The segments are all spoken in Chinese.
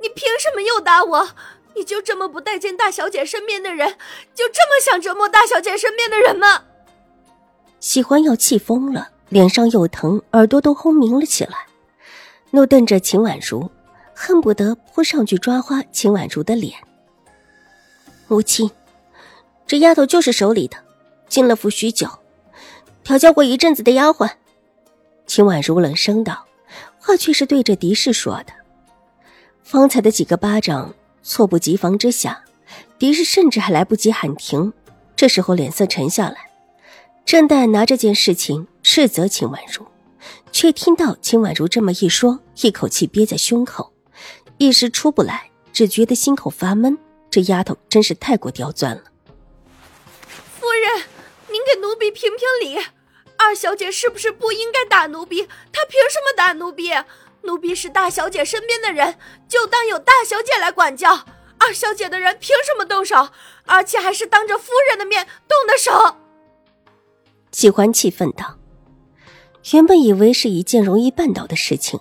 你凭什么又打我？你就这么不待见大小姐身边的人，就这么想折磨大小姐身边的人吗？喜欢要气疯了，脸上又疼，耳朵都轰鸣了起来，怒瞪着秦婉如，恨不得扑上去抓花秦婉如的脸。母亲，这丫头就是手里的，进了府许久，调教过一阵子的丫鬟。秦婉如冷声道，话却是对着狄氏说的。方才的几个巴掌，猝不及防之下，狄氏甚至还来不及喊停。这时候脸色沉下来，正待拿这件事情斥责秦婉如，却听到秦婉如这么一说，一口气憋在胸口，一时出不来，只觉得心口发闷。这丫头真是太过刁钻了。夫人，您给奴婢评评理，二小姐是不是不应该打奴婢？她凭什么打奴婢？奴婢是大小姐身边的人，就当有大小姐来管教。二小姐的人凭什么动手？而且还是当着夫人的面动的手。喜欢气愤道：“原本以为是一件容易办到的事情，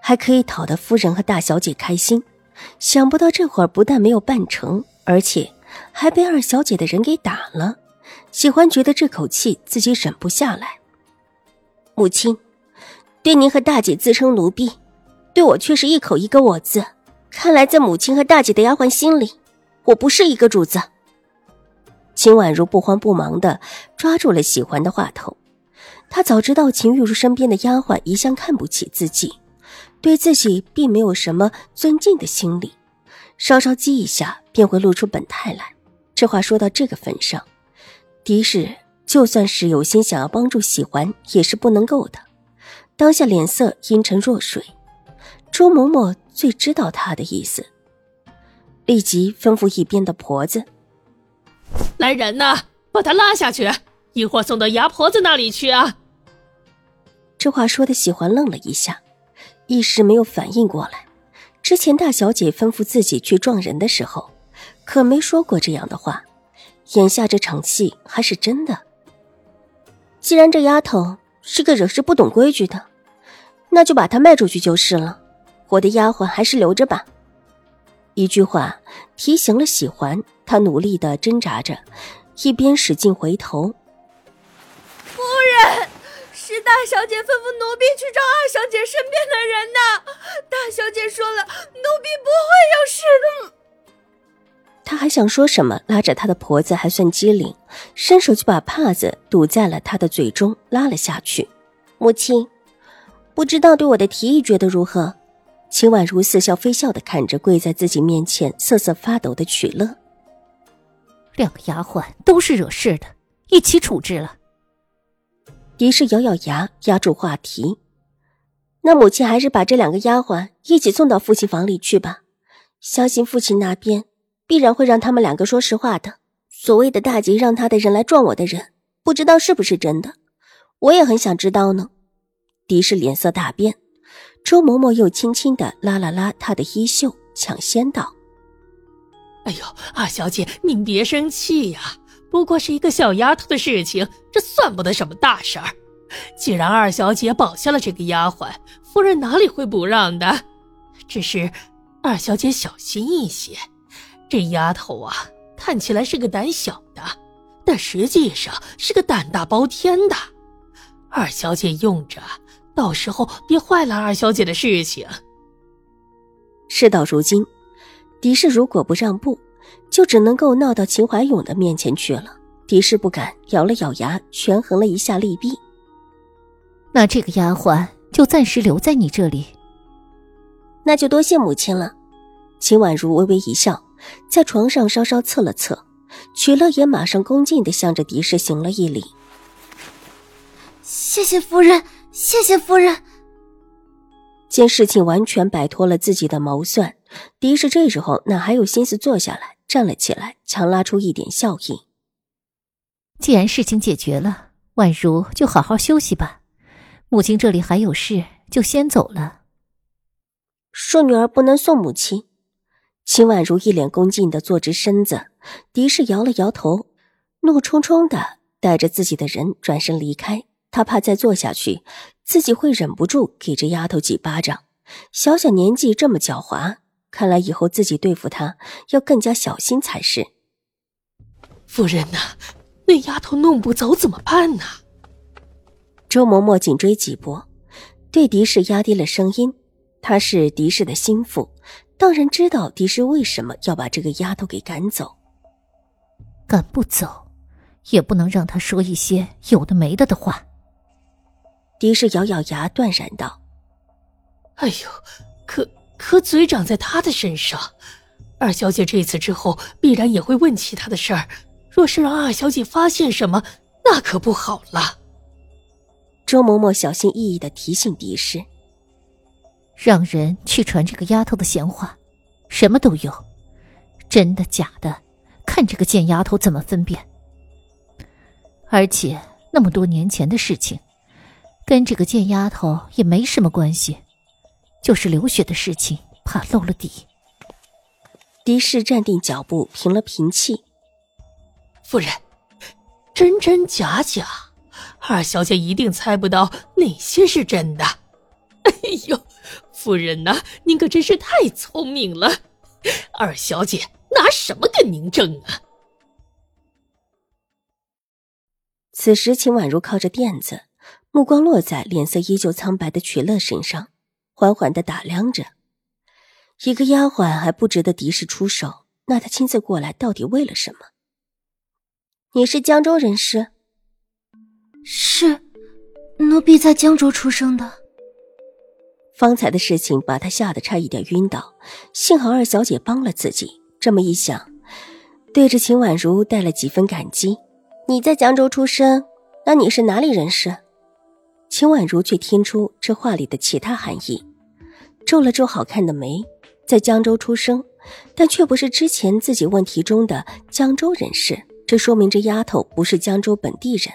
还可以讨得夫人和大小姐开心，想不到这会儿不但没有办成，而且还被二小姐的人给打了。喜欢觉得这口气自己忍不下来。母亲。”对您和大姐自称奴婢，对我却是一口一个我字。看来在母亲和大姐的丫鬟心里，我不是一个主子。秦婉如不慌不忙的抓住了喜欢的话头，她早知道秦玉茹身边的丫鬟一向看不起自己，对自己并没有什么尊敬的心理，稍稍激一下便会露出本态来。这话说到这个份上，狄氏就算是有心想要帮助喜欢，也是不能够的。当下脸色阴沉若水，周嬷嬷最知道她的意思，立即吩咐一边的婆子：“来人呐，把他拉下去，一会儿送到牙婆子那里去啊！”这话说的喜欢愣了一下，一时没有反应过来。之前大小姐吩咐自己去撞人的时候，可没说过这样的话。眼下这场戏还是真的。既然这丫头……是个惹事不懂规矩的，那就把她卖出去就是了。我的丫鬟还是留着吧。一句话提醒了喜欢，他努力的挣扎着，一边使劲回头。夫人，是大小姐吩咐奴婢去找二小姐身边的人呢。大小姐说了，奴婢不会有事的。他还想说什么，拉着他的婆子还算机灵，伸手就把帕子堵在了他的嘴中，拉了下去。母亲，不知道对我的提议觉得如何？秦婉如似笑非笑的看着跪在自己面前瑟瑟发抖的曲乐。两个丫鬟都是惹事的，一起处置了。狄氏咬咬牙，压住话题。那母亲还是把这两个丫鬟一起送到父亲房里去吧，相信父亲那边。必然会让他们两个说实话的。所谓的大吉让他的人来撞我的人，不知道是不是真的，我也很想知道呢。狄氏脸色大变，周嬷嬷又轻轻的拉了拉她的衣袖，抢先道：“哎呦，二小姐，您别生气呀，不过是一个小丫头的事情，这算不得什么大事儿。既然二小姐保下了这个丫鬟，夫人哪里会不让的？只是二小姐小心一些。”这丫头啊，看起来是个胆小的，但实际上是个胆大包天的。二小姐用着，到时候别坏了二小姐的事情。事到如今，狄氏如果不让步，就只能够闹到秦怀勇的面前去了。狄氏不敢，咬了咬牙，权衡了一下利弊。那这个丫鬟就暂时留在你这里。那就多谢母亲了。秦婉如微微一笑。在床上稍稍侧了侧，曲乐也马上恭敬的向着狄氏行了一礼：“谢谢夫人，谢谢夫人。”见事情完全摆脱了自己的谋算，狄氏这时候哪还有心思坐下来，站了起来，强拉出一点笑意。既然事情解决了，宛如就好好休息吧。母亲这里还有事，就先走了。恕女儿不能送母亲。秦婉如一脸恭敬的坐直身子，狄氏摇了摇头，怒冲冲的带着自己的人转身离开。他怕再坐下去，自己会忍不住给这丫头几巴掌。小小年纪这么狡猾，看来以后自己对付她要更加小心才是。夫人呐，那丫头弄不走怎么办呢？周嬷嬷紧追几步，对狄氏压低了声音。她是狄氏的心腹，当然知道狄氏为什么要把这个丫头给赶走。赶不走，也不能让她说一些有的没的的话。狄氏咬咬牙，断然道：“哎呦，可可嘴长在她的身上，二小姐这次之后必然也会问起她的事儿。若是让二小姐发现什么，那可不好了。”周嬷嬷小心翼翼的提醒狄氏：“让人去传这个丫头的闲话，什么都有，真的假的，看这个贱丫头怎么分辨。而且那么多年前的事情。”跟这个贱丫头也没什么关系，就是流血的事情，怕露了底。狄氏站定脚步，平了平气：“夫人，真真假假，二小姐一定猜不到哪些是真的。哎呦，夫人呐，您可真是太聪明了，二小姐拿什么跟您争啊？”此时，秦婉如靠着垫子。目光落在脸色依旧苍白的曲乐身上，缓缓的打量着。一个丫鬟还不值得狄氏出手，那她亲自过来到底为了什么？你是江州人士？是，奴婢在江州出生的。方才的事情把他吓得差一点晕倒，幸好二小姐帮了自己。这么一想，对着秦婉如带了几分感激。你在江州出生，那你是哪里人士？秦婉如却听出这话里的其他含义，皱了皱好看的眉，在江州出生，但却不是之前自己问题中的江州人士，这说明这丫头不是江州本地人。